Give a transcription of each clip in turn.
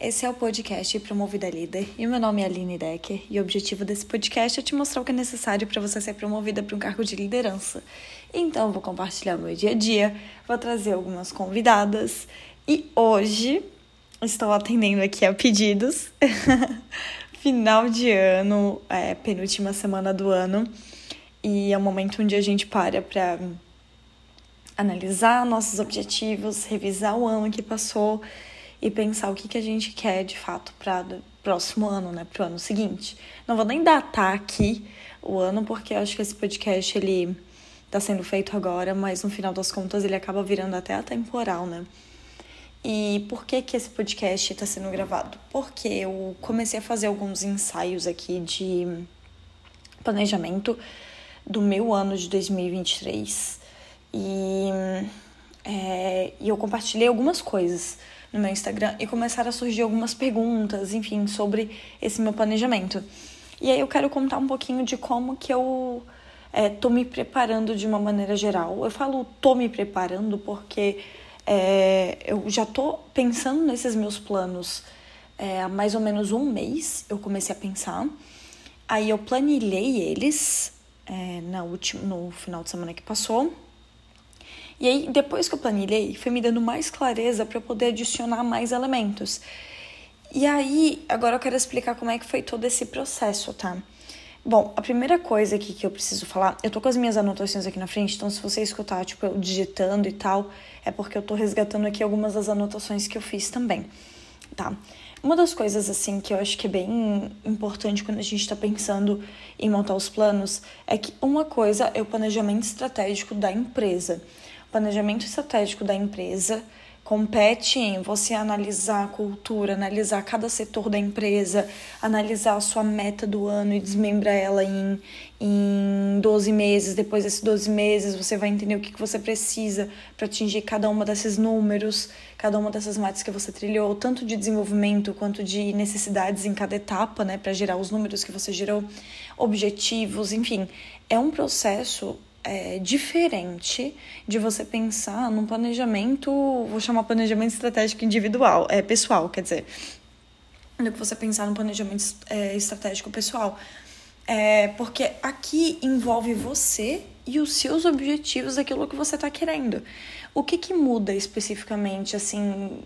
Esse é o podcast Promovida Líder e meu nome é Aline Decker e o objetivo desse podcast é te mostrar o que é necessário para você ser promovida para um cargo de liderança. Então, vou compartilhar meu dia a dia, vou trazer algumas convidadas e hoje estou atendendo aqui a pedidos. Final de ano, é, penúltima semana do ano e é o momento onde a gente para para analisar nossos objetivos, revisar o ano que passou e pensar o que, que a gente quer de fato para o próximo ano, né, para o ano seguinte. Não vou nem datar aqui o ano, porque eu acho que esse podcast ele está sendo feito agora, mas no final das contas ele acaba virando até atemporal, né? E por que que esse podcast está sendo gravado? Porque eu comecei a fazer alguns ensaios aqui de planejamento do meu ano de 2023 e, é, e eu compartilhei algumas coisas no meu Instagram e começaram a surgir algumas perguntas, enfim, sobre esse meu planejamento. E aí eu quero contar um pouquinho de como que eu é, tô me preparando de uma maneira geral. Eu falo tô me preparando porque é, eu já tô pensando nesses meus planos é, há mais ou menos um mês. Eu comecei a pensar. Aí eu planilhei eles é, na última, no final de semana que passou. E aí, depois que eu planilhei, foi me dando mais clareza para poder adicionar mais elementos. E aí, agora eu quero explicar como é que foi todo esse processo, tá? Bom, a primeira coisa aqui que eu preciso falar, eu tô com as minhas anotações aqui na frente, então se você escutar, tipo, eu digitando e tal, é porque eu tô resgatando aqui algumas das anotações que eu fiz também, tá? Uma das coisas, assim, que eu acho que é bem importante quando a gente tá pensando em montar os planos é que uma coisa é o planejamento estratégico da empresa planejamento estratégico da empresa compete em você analisar a cultura, analisar cada setor da empresa, analisar a sua meta do ano e desmembrar ela em, em 12 meses. Depois desses 12 meses, você vai entender o que, que você precisa para atingir cada uma desses números, cada uma dessas metas que você trilhou, tanto de desenvolvimento quanto de necessidades em cada etapa, né, para gerar os números que você gerou, objetivos, enfim. É um processo é, diferente de você pensar num planejamento, vou chamar planejamento estratégico individual, é pessoal, quer dizer, do que você pensar num planejamento é, estratégico pessoal. É, porque aqui envolve você e os seus objetivos daquilo que você está querendo. O que, que muda especificamente, assim,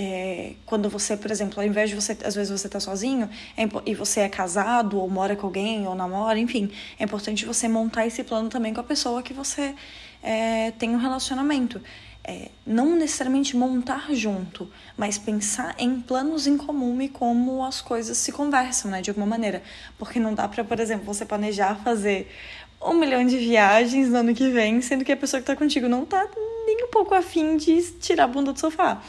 é, quando você, por exemplo, ao invés de você, às vezes você tá sozinho é, e você é casado ou mora com alguém ou namora, enfim, é importante você montar esse plano também com a pessoa que você é, tem um relacionamento. É, não necessariamente montar junto, mas pensar em planos em comum e como as coisas se conversam, né, de alguma maneira. Porque não dá para, por exemplo, você planejar fazer um milhão de viagens no ano que vem, sendo que a pessoa que tá contigo não tá nem um pouco afim de tirar a bunda do sofá.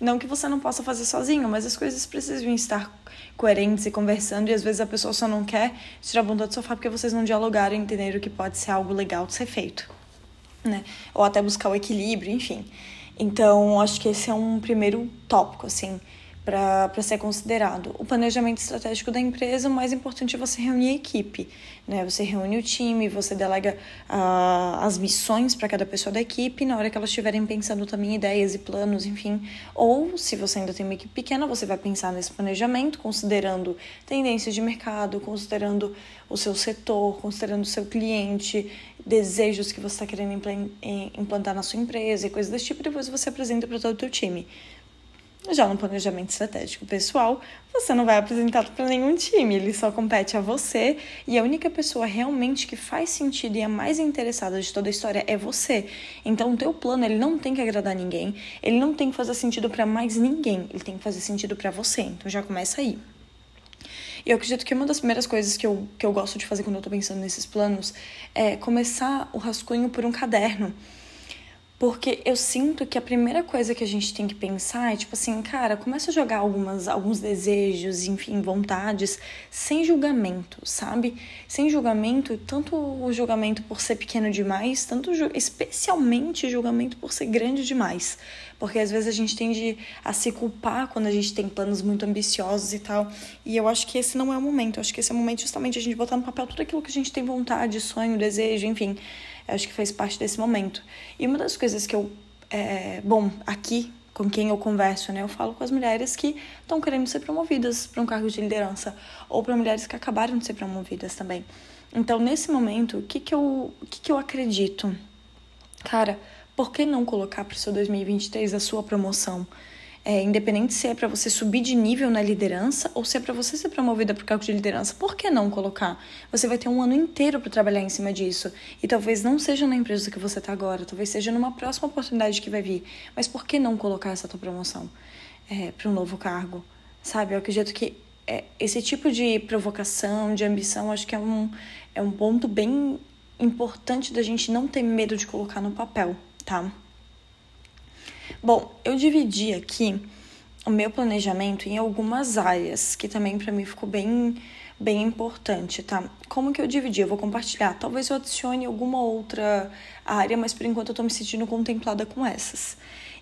Não que você não possa fazer sozinho, mas as coisas precisam estar coerentes e conversando, e às vezes a pessoa só não quer tirar a bunda do sofá porque vocês não dialogaram e entenderam que pode ser algo legal de ser feito, né? Ou até buscar o equilíbrio, enfim. Então, acho que esse é um primeiro tópico, assim para ser considerado. O planejamento estratégico da empresa, o mais importante é você reunir a equipe. Né? Você reúne o time, você delega uh, as missões para cada pessoa da equipe, na hora que elas estiverem pensando também ideias e planos, enfim. Ou, se você ainda tem uma equipe pequena, você vai pensar nesse planejamento, considerando tendências de mercado, considerando o seu setor, considerando o seu cliente, desejos que você está querendo implantar na sua empresa e coisas desse tipo, depois você apresenta para todo o seu time. Já no planejamento estratégico pessoal, você não vai apresentar para nenhum time, ele só compete a você e a única pessoa realmente que faz sentido e é mais interessada de toda a história é você. Então, o teu plano ele não tem que agradar ninguém, ele não tem que fazer sentido para mais ninguém, ele tem que fazer sentido para você. Então, já começa aí. E eu acredito que uma das primeiras coisas que eu, que eu gosto de fazer quando eu tô pensando nesses planos é começar o rascunho por um caderno. Porque eu sinto que a primeira coisa que a gente tem que pensar é tipo assim, cara, começa a jogar algumas, alguns desejos, enfim, vontades, sem julgamento, sabe? Sem julgamento, tanto o julgamento por ser pequeno demais, tanto especialmente julgamento por ser grande demais. Porque às vezes a gente tende a se culpar quando a gente tem planos muito ambiciosos e tal. E eu acho que esse não é o momento. Eu acho que esse é o momento justamente a gente botar no papel tudo aquilo que a gente tem vontade, sonho, desejo, enfim acho que fez parte desse momento. E uma das coisas que eu. É, bom, aqui, com quem eu converso, né? Eu falo com as mulheres que estão querendo ser promovidas para um cargo de liderança ou para mulheres que acabaram de ser promovidas também. Então, nesse momento, o que que eu, o que que eu acredito? Cara, por que não colocar para o seu 2023 a sua promoção? É, independente se é para você subir de nível na liderança ou se é para você ser promovida o cargo de liderança, por que não colocar? Você vai ter um ano inteiro para trabalhar em cima disso. E talvez não seja na empresa que você está agora, talvez seja numa próxima oportunidade que vai vir. Mas por que não colocar essa tua promoção é, para um novo cargo? Sabe? Eu acredito que é, esse tipo de provocação, de ambição, acho que é um, é um ponto bem importante da gente não ter medo de colocar no papel, tá? Bom, eu dividi aqui o meu planejamento em algumas áreas, que também para mim ficou bem bem importante, tá? Como que eu dividi? Eu vou compartilhar. Talvez eu adicione alguma outra área, mas por enquanto eu tô me sentindo contemplada com essas.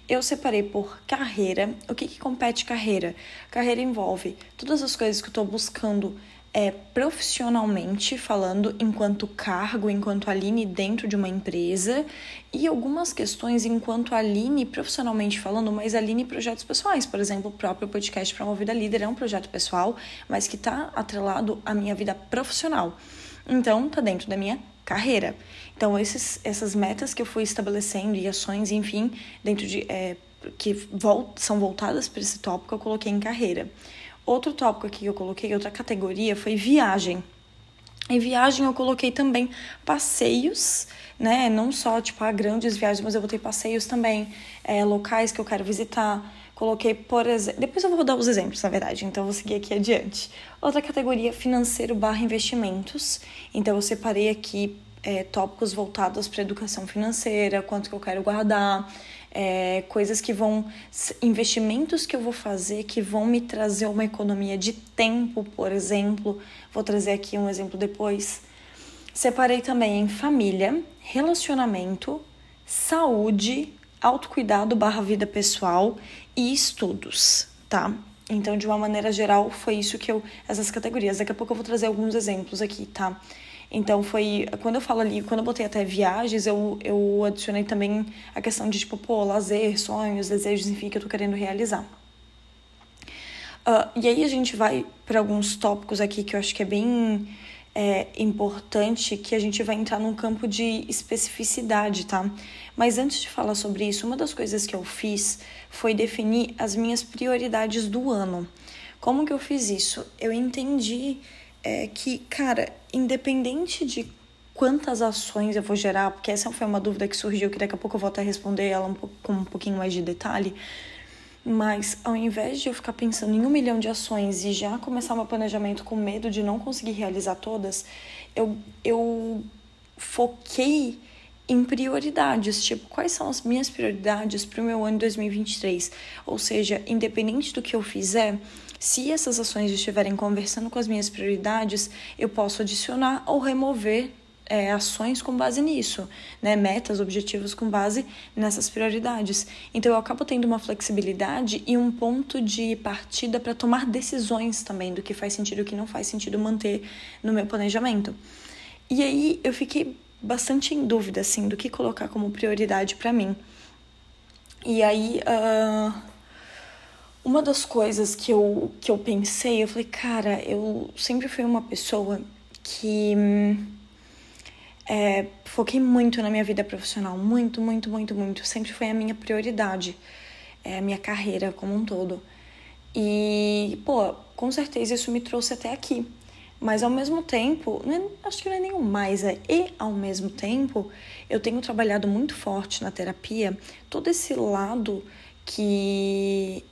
Eu separei por carreira. O que, que compete carreira? Carreira envolve todas as coisas que eu tô buscando é, profissionalmente falando, enquanto cargo, enquanto Aline dentro de uma empresa, e algumas questões enquanto Aline profissionalmente falando, mas Aline projetos pessoais. Por exemplo, o próprio podcast Promovida Líder é um projeto pessoal, mas que está atrelado à minha vida profissional. Então, tá dentro da minha carreira. Então, esses, essas metas que eu fui estabelecendo e ações, enfim, dentro de. É, que volt, são voltadas para esse tópico, eu coloquei em carreira. Outro tópico aqui que eu coloquei, outra categoria, foi viagem. Em viagem eu coloquei também passeios, né? Não só tipo a grandes viagens, mas eu botei passeios também, é, locais que eu quero visitar. Coloquei, por exemplo. Depois eu vou dar os exemplos, na verdade, então eu vou seguir aqui adiante. Outra categoria, financeiro barra investimentos. Então eu separei aqui é, tópicos voltados para educação financeira, quanto que eu quero guardar é, coisas que vão. investimentos que eu vou fazer que vão me trazer uma economia de tempo, por exemplo. Vou trazer aqui um exemplo depois. Separei também em família, relacionamento, saúde, autocuidado barra vida pessoal e estudos, tá? Então, de uma maneira geral, foi isso que eu. essas categorias. Daqui a pouco eu vou trazer alguns exemplos aqui, tá? Então foi. Quando eu falo ali, quando eu botei até viagens, eu, eu adicionei também a questão de tipo, pô, lazer, sonhos, desejos, enfim, que eu tô querendo realizar. Uh, e aí a gente vai para alguns tópicos aqui que eu acho que é bem é, importante que a gente vai entrar num campo de especificidade, tá? Mas antes de falar sobre isso, uma das coisas que eu fiz foi definir as minhas prioridades do ano. Como que eu fiz isso? Eu entendi é que, cara, independente de quantas ações eu vou gerar, porque essa foi uma dúvida que surgiu, que daqui a pouco eu vou até responder ela um pouco, com um pouquinho mais de detalhe. Mas ao invés de eu ficar pensando em um milhão de ações e já começar meu planejamento com medo de não conseguir realizar todas, eu, eu foquei em prioridades, tipo, quais são as minhas prioridades para o meu ano 2023? Ou seja, independente do que eu fizer, se essas ações estiverem conversando com as minhas prioridades, eu posso adicionar ou remover é, ações com base nisso, né? metas, objetivos com base nessas prioridades. Então eu acabo tendo uma flexibilidade e um ponto de partida para tomar decisões também do que faz sentido e o que não faz sentido manter no meu planejamento. E aí eu fiquei bastante em dúvida assim do que colocar como prioridade para mim. E aí uh uma das coisas que eu, que eu pensei, eu falei, cara, eu sempre fui uma pessoa que é, foquei muito na minha vida profissional, muito, muito, muito, muito. Sempre foi a minha prioridade, é, a minha carreira como um todo. E, pô, com certeza isso me trouxe até aqui. Mas ao mesmo tempo, é, acho que não é nenhum mais, é e ao mesmo tempo, eu tenho trabalhado muito forte na terapia todo esse lado que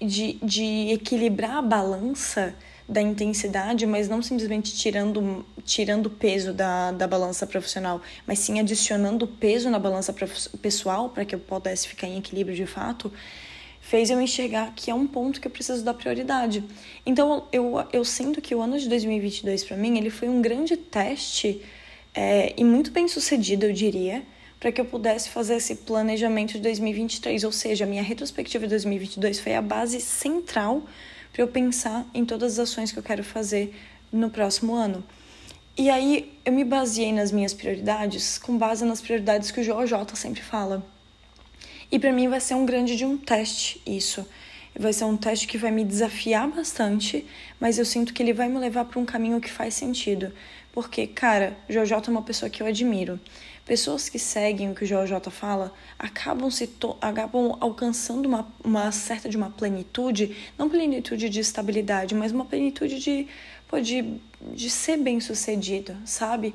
de, de equilibrar a balança da intensidade, mas não simplesmente tirando tirando peso da, da balança profissional, mas sim adicionando peso na balança pessoal para que eu pudesse ficar em equilíbrio de fato, fez eu enxergar que é um ponto que eu preciso dar prioridade. Então eu, eu sinto que o ano de 2022 para mim ele foi um grande teste é, e muito bem sucedido, eu diria, para que eu pudesse fazer esse planejamento de 2023, ou seja, a minha retrospectiva de 2022 foi a base central para eu pensar em todas as ações que eu quero fazer no próximo ano. E aí eu me baseei nas minhas prioridades com base nas prioridades que o JJ sempre fala. E para mim vai ser um grande de um teste isso. Vai ser um teste que vai me desafiar bastante, mas eu sinto que ele vai me levar para um caminho que faz sentido. Porque, cara, Jojo é uma pessoa que eu admiro. Pessoas que seguem o que o Jojo fala acabam se acabam alcançando uma, uma certa de uma plenitude, não plenitude de estabilidade, mas uma plenitude de, pô, de, de ser bem sucedido, sabe?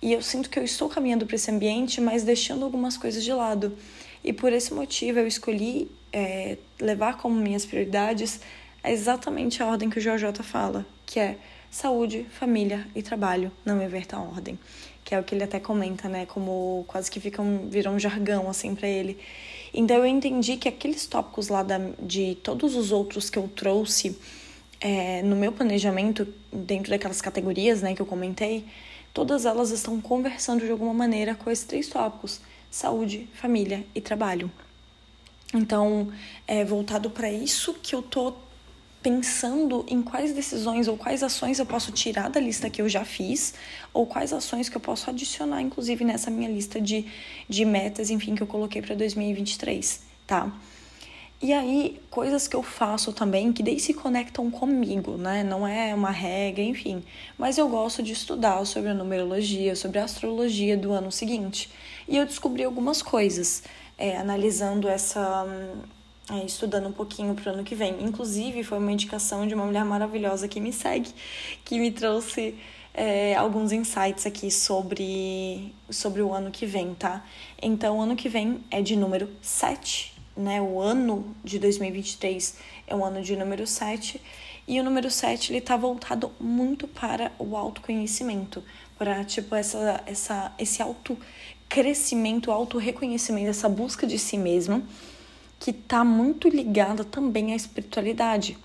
E eu sinto que eu estou caminhando para esse ambiente, mas deixando algumas coisas de lado. E por esse motivo eu escolhi é, levar como minhas prioridades exatamente a ordem que o JJ fala, que é saúde, família e trabalho, não inverta a ordem. Que é o que ele até comenta, né? Como quase que fica um, vira um jargão, assim, para ele. Então eu entendi que aqueles tópicos lá da, de todos os outros que eu trouxe é, no meu planejamento, dentro daquelas categorias, né, que eu comentei, todas elas estão conversando de alguma maneira com esses três tópicos saúde, família e trabalho. Então, é voltado para isso que eu tô pensando em quais decisões ou quais ações eu posso tirar da lista que eu já fiz, ou quais ações que eu posso adicionar, inclusive, nessa minha lista de, de metas, enfim, que eu coloquei para 2023, tá? E aí, coisas que eu faço também que daí se conectam comigo, né? Não é uma regra, enfim. Mas eu gosto de estudar sobre a numerologia, sobre a astrologia do ano seguinte. E eu descobri algumas coisas, é, analisando essa. É, estudando um pouquinho pro ano que vem. Inclusive, foi uma indicação de uma mulher maravilhosa que me segue, que me trouxe é, alguns insights aqui sobre, sobre o ano que vem, tá? Então, o ano que vem é de número 7 né, o ano de 2023 é um ano de número 7, e o número 7 ele tá voltado muito para o autoconhecimento, para tipo essa essa esse auto crescimento, auto reconhecimento, essa busca de si mesmo, que tá muito ligada também à espiritualidade.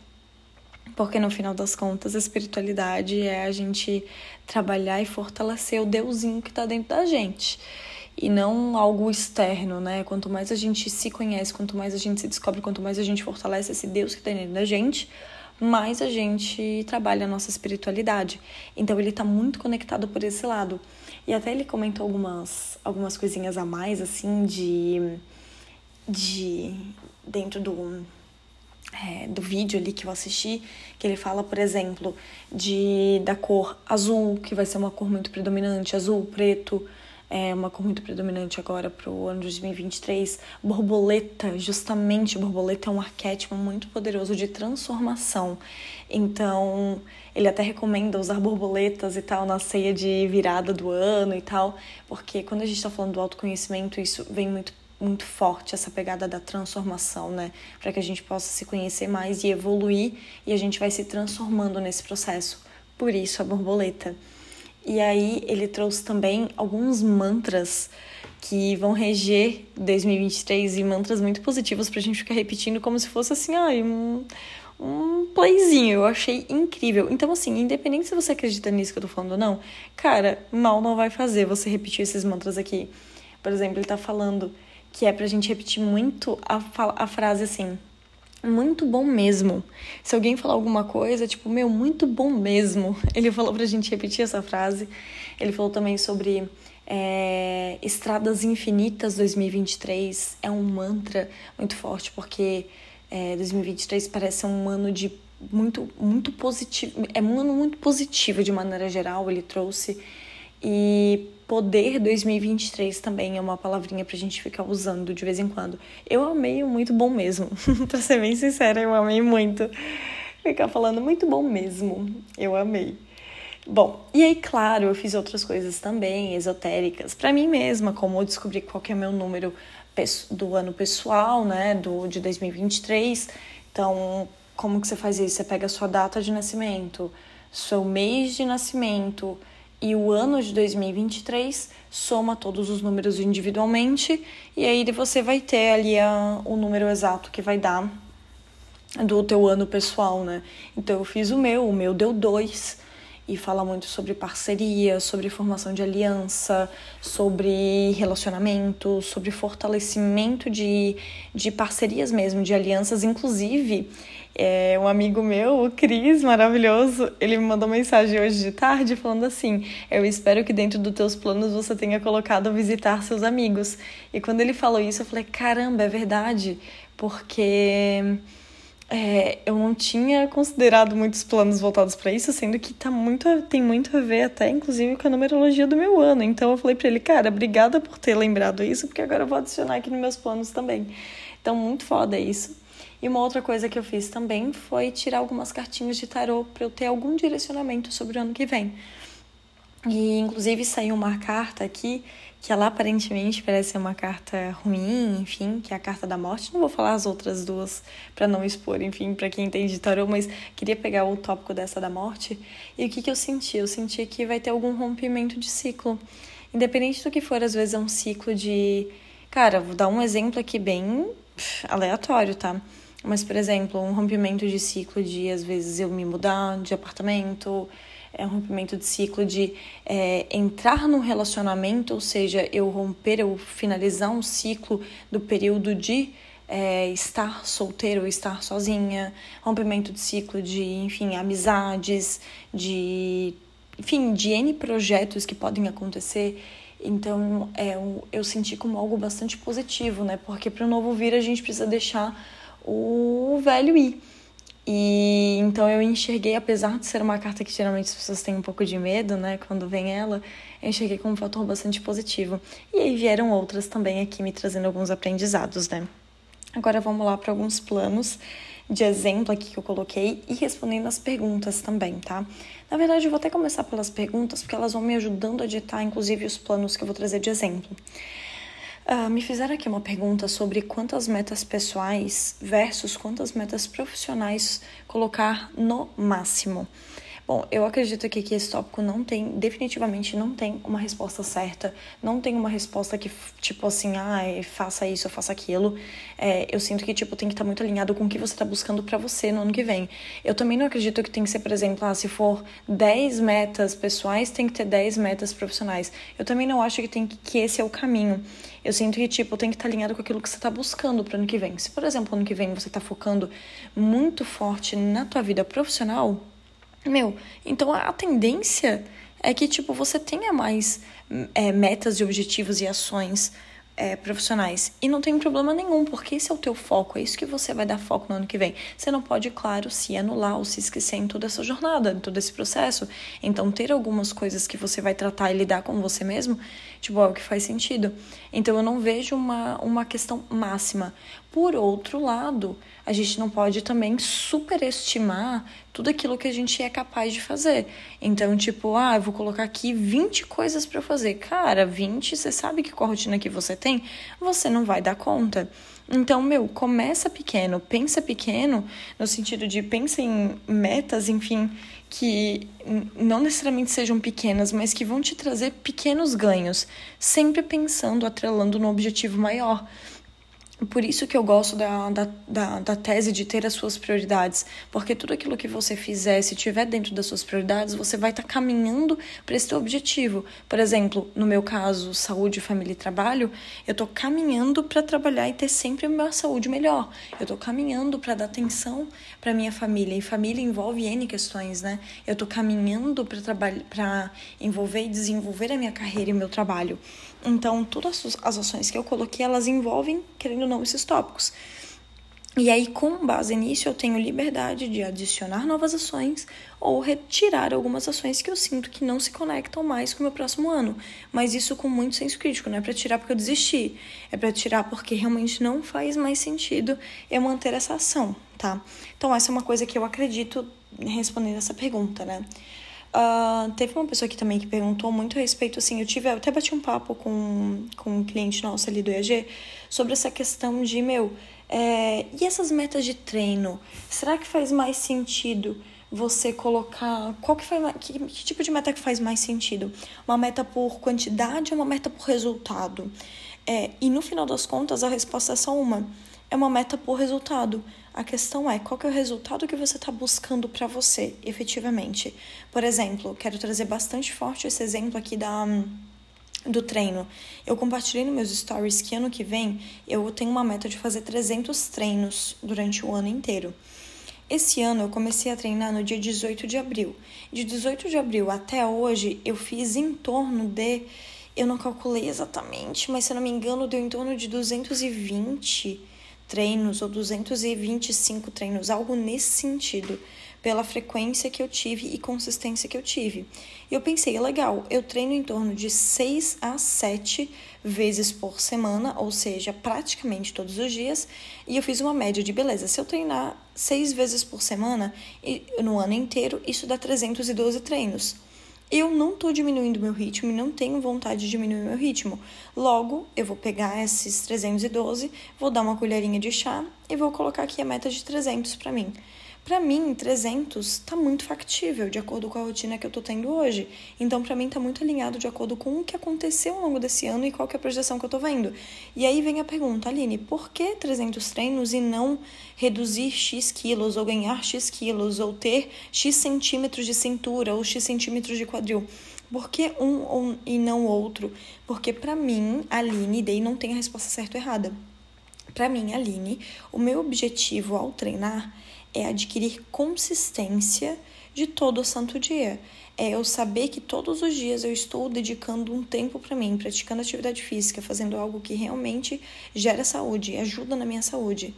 Porque no final das contas, a espiritualidade é a gente trabalhar e fortalecer o deusinho que tá dentro da gente e não algo externo, né? Quanto mais a gente se conhece, quanto mais a gente se descobre, quanto mais a gente fortalece esse Deus que está dentro da gente, mais a gente trabalha a nossa espiritualidade. Então ele está muito conectado por esse lado. E até ele comentou algumas, algumas coisinhas a mais, assim, de. De dentro do. É, do vídeo ali que eu assisti, que ele fala, por exemplo, de da cor azul, que vai ser uma cor muito predominante, azul, preto, é uma cor muito predominante agora para o ano de 2023. Borboleta, justamente, borboleta é um arquétipo muito poderoso de transformação. Então, ele até recomenda usar borboletas e tal na ceia de virada do ano e tal, porque quando a gente está falando do autoconhecimento, isso vem muito muito forte essa pegada da transformação, né? Para que a gente possa se conhecer mais e evoluir e a gente vai se transformando nesse processo. Por isso a borboleta. E aí ele trouxe também alguns mantras que vão reger 2023 e mantras muito positivos pra gente ficar repetindo como se fosse assim, ai, um, um playzinho. Eu achei incrível. Então, assim, independente se você acredita nisso que eu tô falando ou não, cara, mal não vai fazer você repetir esses mantras aqui. Por exemplo, ele tá falando que é pra gente repetir muito a, a frase assim: muito bom mesmo. Se alguém falar alguma coisa, tipo, meu, muito bom mesmo. Ele falou pra gente repetir essa frase. Ele falou também sobre é, Estradas Infinitas 2023. É um mantra muito forte, porque é, 2023 parece um ano de muito, muito positivo. É um ano muito positivo de maneira geral. Ele trouxe. E Poder 2023 também é uma palavrinha pra gente ficar usando de vez em quando. Eu amei muito bom mesmo. pra ser bem sincera, eu amei muito. Ficar falando muito bom mesmo. Eu amei. Bom, e aí, claro, eu fiz outras coisas também, esotéricas, para mim mesma, como eu descobri qual que é meu número do ano pessoal, né, do, de 2023. Então, como que você faz isso? Você pega a sua data de nascimento, seu mês de nascimento, e o ano de 2023 soma todos os números individualmente e aí você vai ter ali a, o número exato que vai dar do teu ano pessoal, né? Então eu fiz o meu, o meu deu dois e fala muito sobre parceria, sobre formação de aliança, sobre relacionamento, sobre fortalecimento de, de parcerias mesmo, de alianças. Inclusive, É, um amigo meu, o Cris, maravilhoso, ele me mandou mensagem hoje de tarde falando assim: Eu espero que dentro dos teus planos você tenha colocado visitar seus amigos. E quando ele falou isso, eu falei: Caramba, é verdade, porque é, eu não tinha considerado muitos planos voltados para isso, sendo que tá muito, tem muito a ver até, inclusive, com a numerologia do meu ano. Então eu falei para ele, cara, obrigada por ter lembrado isso, porque agora eu vou adicionar aqui nos meus planos também. Então, muito foda isso. E uma outra coisa que eu fiz também foi tirar algumas cartinhas de tarô para eu ter algum direcionamento sobre o ano que vem. E inclusive saiu uma carta aqui que ela aparentemente parece ser uma carta ruim, enfim, que é a carta da morte. Não vou falar as outras duas para não expor, enfim, para quem entende tarô, mas queria pegar o tópico dessa da morte. E o que, que eu senti? Eu senti que vai ter algum rompimento de ciclo. Independente do que for, às vezes é um ciclo de. Cara, vou dar um exemplo aqui bem aleatório, tá? Mas, por exemplo, um rompimento de ciclo de, às vezes, eu me mudar de apartamento é um rompimento de ciclo de é, entrar num relacionamento, ou seja, eu romper, eu finalizar um ciclo do período de é, estar solteiro ou estar sozinha, rompimento de ciclo de, enfim, amizades, de, enfim, de N projetos que podem acontecer. Então, é, eu, eu senti como algo bastante positivo, né? Porque para o novo vir a gente precisa deixar o velho ir. E então eu enxerguei, apesar de ser uma carta que geralmente as pessoas têm um pouco de medo, né, quando vem ela, eu enxerguei como um fator bastante positivo. E aí vieram outras também aqui me trazendo alguns aprendizados, né? Agora vamos lá para alguns planos de exemplo aqui que eu coloquei e respondendo as perguntas também, tá? Na verdade, eu vou até começar pelas perguntas, porque elas vão me ajudando a ditar, inclusive, os planos que eu vou trazer de exemplo. Uh, me fizeram aqui uma pergunta sobre quantas metas pessoais versus quantas metas profissionais colocar no máximo. Bom, eu acredito aqui que esse tópico não tem, definitivamente não tem uma resposta certa, não tem uma resposta que, tipo assim, ah, faça isso, faça aquilo. É, eu sinto que, tipo, tem que estar tá muito alinhado com o que você está buscando para você no ano que vem. Eu também não acredito que tem que ser, por exemplo, ah, se for 10 metas pessoais, tem que ter 10 metas profissionais. Eu também não acho que, tem que, que esse é o caminho. Eu sinto que, tipo, tem que estar tá alinhado com aquilo que você está buscando para ano que vem. Se, por exemplo, ano que vem você está focando muito forte na tua vida profissional, meu, então a tendência é que, tipo, você tenha mais é, metas e objetivos e ações é, profissionais. E não tem problema nenhum, porque esse é o teu foco, é isso que você vai dar foco no ano que vem. Você não pode, claro, se anular ou se esquecer em toda essa jornada, em todo esse processo. Então, ter algumas coisas que você vai tratar e lidar com você mesmo, tipo, é o que faz sentido. Então, eu não vejo uma, uma questão máxima. Por outro lado, a gente não pode também superestimar tudo aquilo que a gente é capaz de fazer. Então, tipo, ah, eu vou colocar aqui 20 coisas para fazer. Cara, 20, você sabe que com a rotina que você tem, você não vai dar conta. Então, meu, começa pequeno, pensa pequeno, no sentido de pensa em metas, enfim, que não necessariamente sejam pequenas, mas que vão te trazer pequenos ganhos, sempre pensando, atrelando no objetivo maior. Por isso que eu gosto da, da, da, da, tese de ter as suas prioridades, porque tudo aquilo que você fizer, se tiver dentro das suas prioridades, você vai estar tá caminhando para esse teu objetivo. Por exemplo, no meu caso, saúde, família e trabalho, eu estou caminhando para trabalhar e ter sempre uma saúde melhor. Eu estou caminhando para dar atenção para minha família, e família envolve N questões, né? Eu estou caminhando para envolver e desenvolver a minha carreira e meu trabalho. Então, todas as ações que eu coloquei, elas envolvem, querendo ou não, esses tópicos. E aí, com base nisso, eu tenho liberdade de adicionar novas ações ou retirar algumas ações que eu sinto que não se conectam mais com o meu próximo ano. Mas isso com muito senso crítico, não é para tirar porque eu desisti, é para tirar porque realmente não faz mais sentido eu manter essa ação, tá? Então, essa é uma coisa que eu acredito respondendo essa pergunta, né? Uh, teve uma pessoa aqui também que perguntou muito a respeito, assim, eu tive, eu até bati um papo com, com um cliente nosso ali do EAG sobre essa questão de, meu, é, e essas metas de treino? Será que faz mais sentido você colocar, qual que, faz, que, que tipo de meta que faz mais sentido? Uma meta por quantidade ou uma meta por resultado? É, e no final das contas, a resposta é só uma, é uma meta por resultado. A questão é qual que é o resultado que você está buscando para você, efetivamente. Por exemplo, quero trazer bastante forte esse exemplo aqui da do treino. Eu compartilhei nos meus stories que ano que vem eu tenho uma meta de fazer 300 treinos durante o ano inteiro. Esse ano eu comecei a treinar no dia 18 de abril. De 18 de abril até hoje, eu fiz em torno de. Eu não calculei exatamente, mas se eu não me engano, deu em torno de 220 treinos ou 225 treinos, algo nesse sentido pela frequência que eu tive e consistência que eu tive. E eu pensei, legal, eu treino em torno de 6 a 7 vezes por semana, ou seja, praticamente todos os dias, e eu fiz uma média de beleza. Se eu treinar 6 vezes por semana no ano inteiro, isso dá 312 treinos. Eu não estou diminuindo meu ritmo e não tenho vontade de diminuir meu ritmo. Logo, eu vou pegar esses 312, vou dar uma colherinha de chá e vou colocar aqui a meta de 300 para mim. Para mim, 300 está muito factível, de acordo com a rotina que eu estou tendo hoje. Então, para mim, está muito alinhado de acordo com o que aconteceu ao longo desse ano e qual é a projeção que eu estou vendo. E aí vem a pergunta, Aline, por que 300 treinos e não reduzir X quilos, ou ganhar X quilos, ou ter X centímetros de cintura, ou X centímetros de quadril? Por que um e não outro? Porque para mim, Aline, daí não tem a resposta certa ou errada. Para mim, Aline, o meu objetivo ao treinar é adquirir consistência de todo o santo dia. É eu saber que todos os dias eu estou dedicando um tempo para mim, praticando atividade física, fazendo algo que realmente gera saúde, ajuda na minha saúde.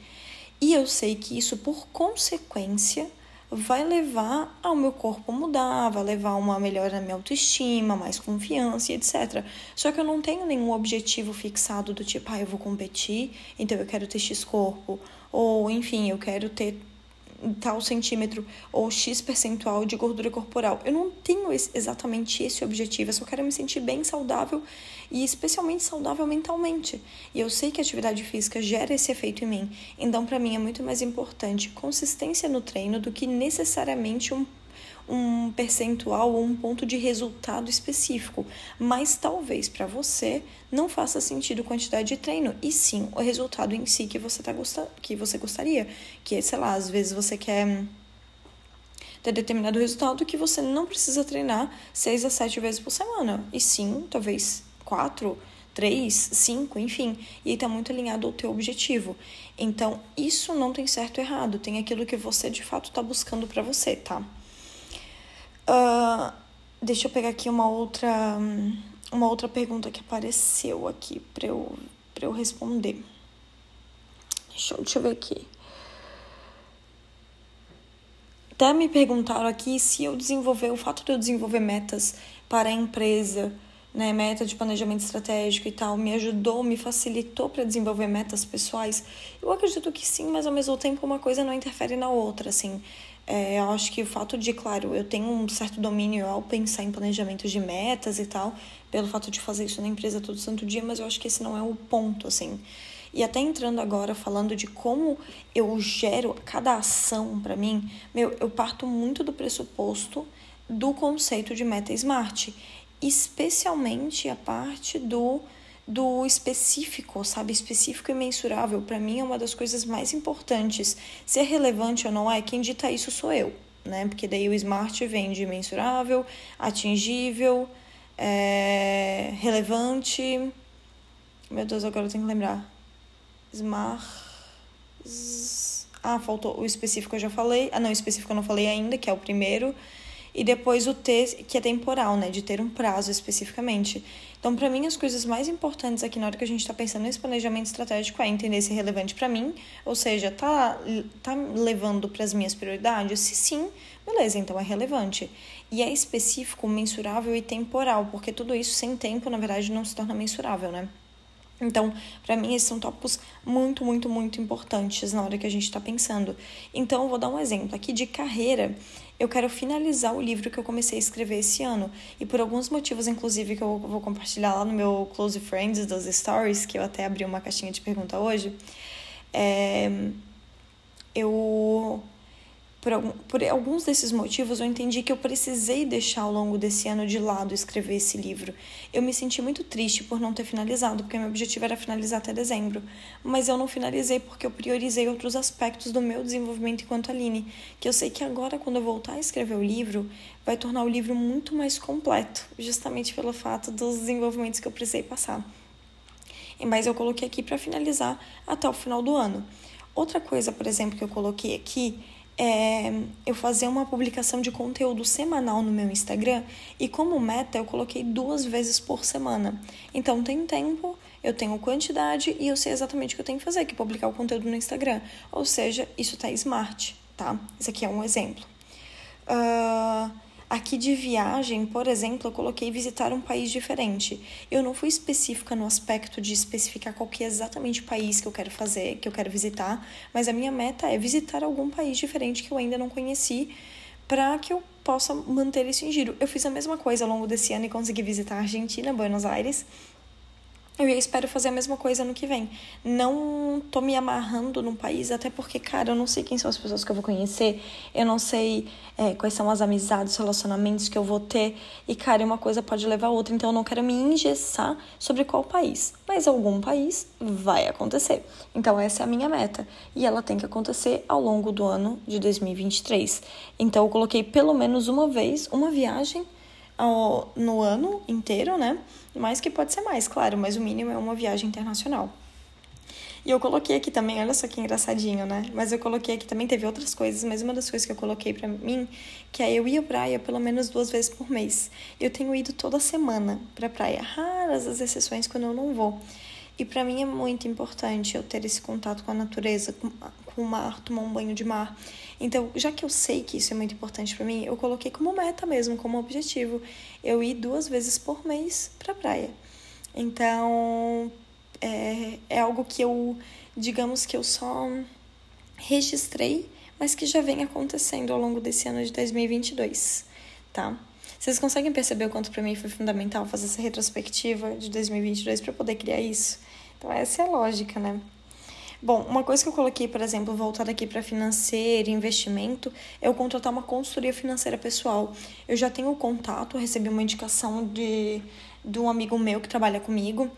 E eu sei que isso, por consequência, vai levar ao meu corpo mudar, vai levar a uma melhora na minha autoestima, mais confiança e etc. Só que eu não tenho nenhum objetivo fixado do tipo, ah, eu vou competir, então eu quero ter X corpo, ou enfim, eu quero ter tal centímetro ou X percentual de gordura corporal. Eu não tenho esse, exatamente esse objetivo, eu só quero me sentir bem saudável e especialmente saudável mentalmente. E eu sei que a atividade física gera esse efeito em mim. Então, para mim, é muito mais importante consistência no treino do que necessariamente um um percentual ou um ponto de resultado específico, mas talvez para você não faça sentido quantidade de treino, e sim o resultado em si que você tá gostando, que você gostaria, que sei lá, às vezes você quer ter determinado resultado que você não precisa treinar seis a sete vezes por semana, e sim, talvez quatro, três, cinco, enfim, e está muito alinhado ao teu objetivo. Então, isso não tem certo ou errado, tem aquilo que você de fato está buscando para você, tá? Uh, deixa eu pegar aqui uma outra, uma outra pergunta que apareceu aqui para eu, pra eu responder. Deixa deixa eu ver aqui. Até me perguntaram aqui se eu desenvolver, o fato de eu desenvolver metas para a empresa, né, meta de planejamento estratégico e tal, me ajudou, me facilitou para desenvolver metas pessoais. Eu acredito que sim, mas ao mesmo tempo uma coisa não interfere na outra, assim. É, eu acho que o fato de, claro, eu tenho um certo domínio ao pensar em planejamentos de metas e tal, pelo fato de fazer isso na empresa todo santo dia, mas eu acho que esse não é o ponto, assim. E até entrando agora falando de como eu gero cada ação para mim, meu, eu parto muito do pressuposto do conceito de meta smart, especialmente a parte do do específico, sabe? Específico e mensurável, para mim é uma das coisas mais importantes. Se é relevante ou não é, quem dita isso sou eu, né? Porque daí o smart vem de mensurável, atingível, é, relevante. Meu Deus, agora eu tenho que lembrar. Smart. Ah, faltou o específico eu já falei. Ah, não, o específico eu não falei ainda, que é o primeiro. E depois o T, que é temporal, né? De ter um prazo especificamente. Então, para mim, as coisas mais importantes aqui na hora que a gente está pensando nesse planejamento estratégico é entender se é relevante para mim, ou seja, tá, tá levando para as minhas prioridades? Se sim, beleza, então é relevante. E é específico, mensurável e temporal, porque tudo isso sem tempo, na verdade, não se torna mensurável, né? Então, para mim, esses são tópicos muito, muito, muito importantes na hora que a gente está pensando. Então, eu vou dar um exemplo aqui de carreira eu quero finalizar o livro que eu comecei a escrever esse ano. E por alguns motivos, inclusive, que eu vou compartilhar lá no meu Close Friends dos Stories, que eu até abri uma caixinha de pergunta hoje, é, eu por, por alguns desses motivos, eu entendi que eu precisei deixar ao longo desse ano de lado escrever esse livro. Eu me senti muito triste por não ter finalizado, porque meu objetivo era finalizar até dezembro. Mas eu não finalizei porque eu priorizei outros aspectos do meu desenvolvimento enquanto Aline, que eu sei que agora, quando eu voltar a escrever o livro, vai tornar o livro muito mais completo, justamente pelo fato dos desenvolvimentos que eu precisei passar. Mas eu coloquei aqui para finalizar até o final do ano. Outra coisa, por exemplo, que eu coloquei aqui é, eu fazer uma publicação de conteúdo semanal no meu Instagram e como meta eu coloquei duas vezes por semana. Então tem tempo, eu tenho quantidade e eu sei exatamente o que eu tenho que fazer, que é publicar o conteúdo no Instagram. Ou seja, isso tá smart, tá? Isso aqui é um exemplo. Uh, aqui de viagem, por exemplo, eu coloquei visitar um país diferente. Eu não fui específica no aspecto de especificar qual que é exatamente o país que eu quero fazer, que eu quero visitar, mas a minha meta é visitar algum país diferente que eu ainda não conheci para que eu possa manter isso em giro. Eu fiz a mesma coisa ao longo desse ano e consegui visitar a Argentina, Buenos Aires, eu espero fazer a mesma coisa no que vem. Não tô me amarrando num país, até porque, cara, eu não sei quem são as pessoas que eu vou conhecer, eu não sei é, quais são as amizades, relacionamentos que eu vou ter, e, cara, uma coisa pode levar a outra, então eu não quero me engessar sobre qual país. Mas algum país vai acontecer. Então, essa é a minha meta, e ela tem que acontecer ao longo do ano de 2023. Então, eu coloquei pelo menos uma vez uma viagem ao, no ano inteiro, né? Mas que pode ser mais, claro, mas o mínimo é uma viagem internacional. E eu coloquei aqui também, olha só que engraçadinho, né? Mas eu coloquei aqui também, teve outras coisas, mas uma das coisas que eu coloquei para mim, que é eu ir à praia pelo menos duas vezes por mês. Eu tenho ido toda semana pra praia, raras as exceções quando eu não vou. E para mim é muito importante eu ter esse contato com a natureza, com, o mar, tomar um banho de mar. Então, já que eu sei que isso é muito importante para mim, eu coloquei como meta mesmo, como objetivo, eu ir duas vezes por mês para praia. Então, é, é algo que eu, digamos que eu só registrei, mas que já vem acontecendo ao longo desse ano de 2022, tá? Vocês conseguem perceber o quanto para mim foi fundamental fazer essa retrospectiva de 2022 para poder criar isso? Então, essa é a lógica, né? Bom, uma coisa que eu coloquei, por exemplo, voltada aqui para financeiro investimento, é eu contratar uma consultoria financeira pessoal. Eu já tenho contato, recebi uma indicação de, de um amigo meu que trabalha comigo.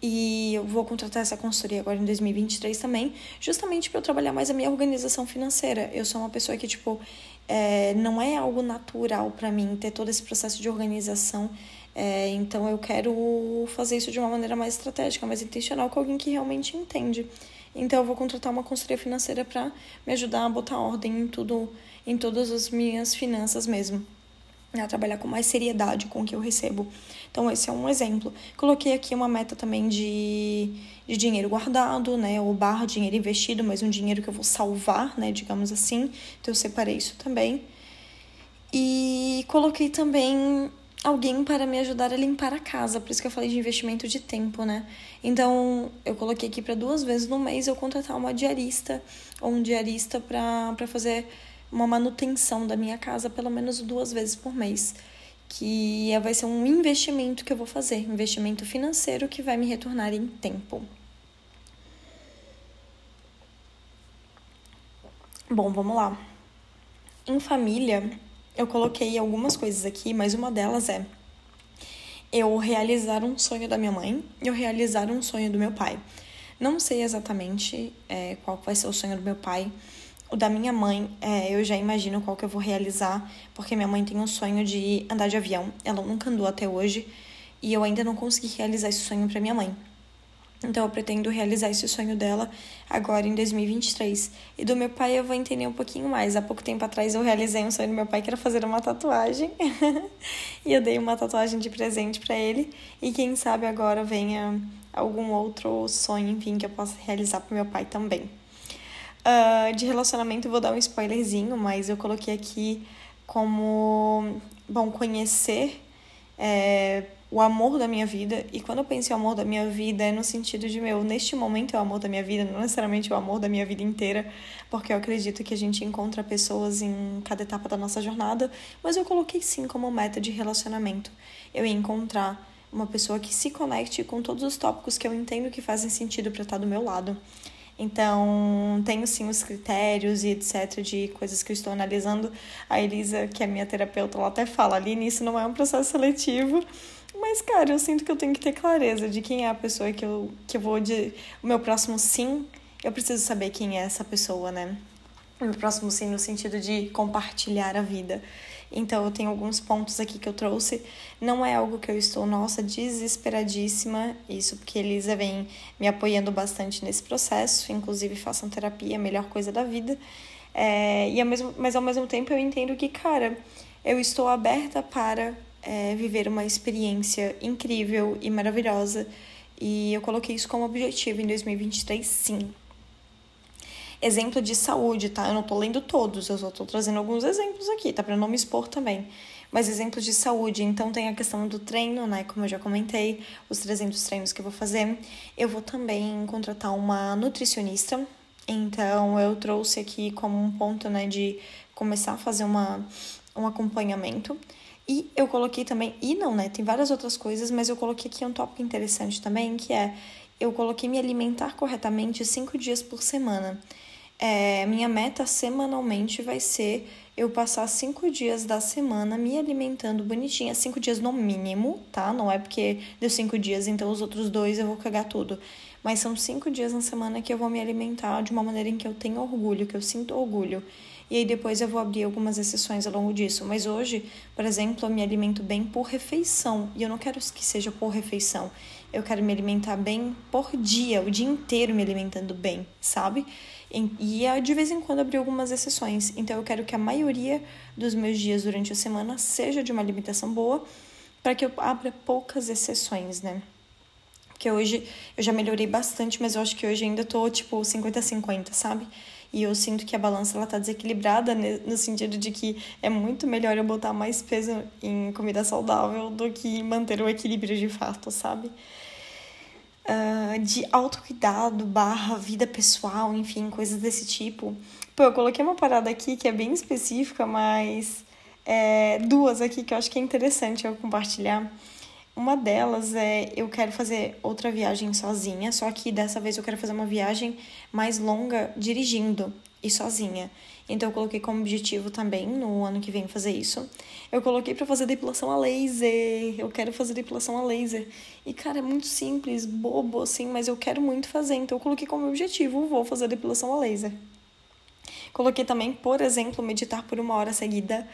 E eu vou contratar essa consultoria agora em 2023 também, justamente para eu trabalhar mais a minha organização financeira. Eu sou uma pessoa que, tipo, é, não é algo natural para mim ter todo esse processo de organização. É, então eu quero fazer isso de uma maneira mais estratégica, mais intencional, com alguém que realmente entende. Então eu vou contratar uma consultoria financeira para me ajudar a botar ordem em tudo, em todas as minhas finanças mesmo. A trabalhar com mais seriedade com o que eu recebo. Então, esse é um exemplo. Coloquei aqui uma meta também de, de dinheiro guardado, né? Ou barra dinheiro investido, mas um dinheiro que eu vou salvar, né? Digamos assim. Então, eu separei isso também. E coloquei também alguém para me ajudar a limpar a casa, por isso que eu falei de investimento de tempo, né? Então, eu coloquei aqui para duas vezes no mês eu contratar uma diarista ou um diarista para fazer uma manutenção da minha casa pelo menos duas vezes por mês. Que vai ser um investimento que eu vou fazer, investimento financeiro que vai me retornar em tempo. Bom, vamos lá. Em família, eu coloquei algumas coisas aqui, mas uma delas é eu realizar um sonho da minha mãe e eu realizar um sonho do meu pai. Não sei exatamente é, qual vai ser o sonho do meu pai. O da minha mãe, é, eu já imagino qual que eu vou realizar, porque minha mãe tem um sonho de andar de avião. Ela nunca andou até hoje e eu ainda não consegui realizar esse sonho para minha mãe. Então eu pretendo realizar esse sonho dela agora em 2023. E do meu pai eu vou entender um pouquinho mais. Há pouco tempo atrás eu realizei um sonho do meu pai que era fazer uma tatuagem. e eu dei uma tatuagem de presente para ele. E quem sabe agora venha algum outro sonho, enfim, que eu possa realizar pro meu pai também. Uh, de relacionamento vou dar um spoilerzinho, mas eu coloquei aqui como, bom, conhecer. É, o amor da minha vida. E quando eu penso em amor da minha vida, é no sentido de, meu, neste momento é o amor da minha vida, não necessariamente o amor da minha vida inteira, porque eu acredito que a gente encontra pessoas em cada etapa da nossa jornada, mas eu coloquei sim como meta de relacionamento. Eu ia encontrar uma pessoa que se conecte com todos os tópicos que eu entendo que fazem sentido para estar do meu lado. Então, tenho sim os critérios e etc. de coisas que eu estou analisando. A Elisa, que é minha terapeuta, ela até fala ali, nisso não é um processo seletivo. Mas, cara, eu sinto que eu tenho que ter clareza de quem é a pessoa que eu, que eu vou de. O meu próximo sim, eu preciso saber quem é essa pessoa, né? O meu próximo sim no sentido de compartilhar a vida. Então, eu tenho alguns pontos aqui que eu trouxe. Não é algo que eu estou, nossa, desesperadíssima. Isso porque Elisa vem me apoiando bastante nesse processo. Inclusive, façam terapia, a melhor coisa da vida. É, e ao mesmo, mas ao mesmo tempo eu entendo que, cara, eu estou aberta para é, viver uma experiência incrível e maravilhosa. E eu coloquei isso como objetivo em 2023, sim. Exemplo de saúde, tá? Eu não tô lendo todos, eu só tô trazendo alguns exemplos aqui, tá? Pra não me expor também. Mas exemplos de saúde, então tem a questão do treino, né? Como eu já comentei, os 300 treinos que eu vou fazer. Eu vou também contratar uma nutricionista. Então eu trouxe aqui como um ponto, né, de começar a fazer uma, um acompanhamento. E eu coloquei também, e não, né? Tem várias outras coisas, mas eu coloquei aqui um tópico interessante também, que é eu coloquei me alimentar corretamente cinco dias por semana. É, minha meta semanalmente vai ser eu passar cinco dias da semana me alimentando bonitinha, cinco dias no mínimo, tá? Não é porque deu cinco dias, então os outros dois eu vou cagar tudo. Mas são cinco dias na semana que eu vou me alimentar de uma maneira em que eu tenho orgulho, que eu sinto orgulho. E aí depois eu vou abrir algumas exceções ao longo disso. Mas hoje, por exemplo, eu me alimento bem por refeição. E eu não quero que seja por refeição. Eu quero me alimentar bem por dia, o dia inteiro me alimentando bem, sabe? E de vez em quando abrir algumas exceções. Então eu quero que a maioria dos meus dias durante a semana seja de uma alimentação boa, para que eu abra poucas exceções, né? Porque hoje eu já melhorei bastante, mas eu acho que hoje ainda tô tipo 50-50, sabe? E eu sinto que a balança ela tá desequilibrada no sentido de que é muito melhor eu botar mais peso em comida saudável do que manter o equilíbrio de fato, sabe? Uh, de autocuidado barra vida pessoal, enfim, coisas desse tipo. Pô, eu coloquei uma parada aqui que é bem específica, mas é, duas aqui que eu acho que é interessante eu compartilhar. Uma delas é eu quero fazer outra viagem sozinha, só que dessa vez eu quero fazer uma viagem mais longa dirigindo e sozinha. Então eu coloquei como objetivo também no ano que vem fazer isso. Eu coloquei para fazer depilação a laser. Eu quero fazer depilação a laser. E cara, é muito simples, bobo assim, mas eu quero muito fazer. Então eu coloquei como objetivo, vou fazer depilação a laser. Coloquei também, por exemplo, meditar por uma hora seguida.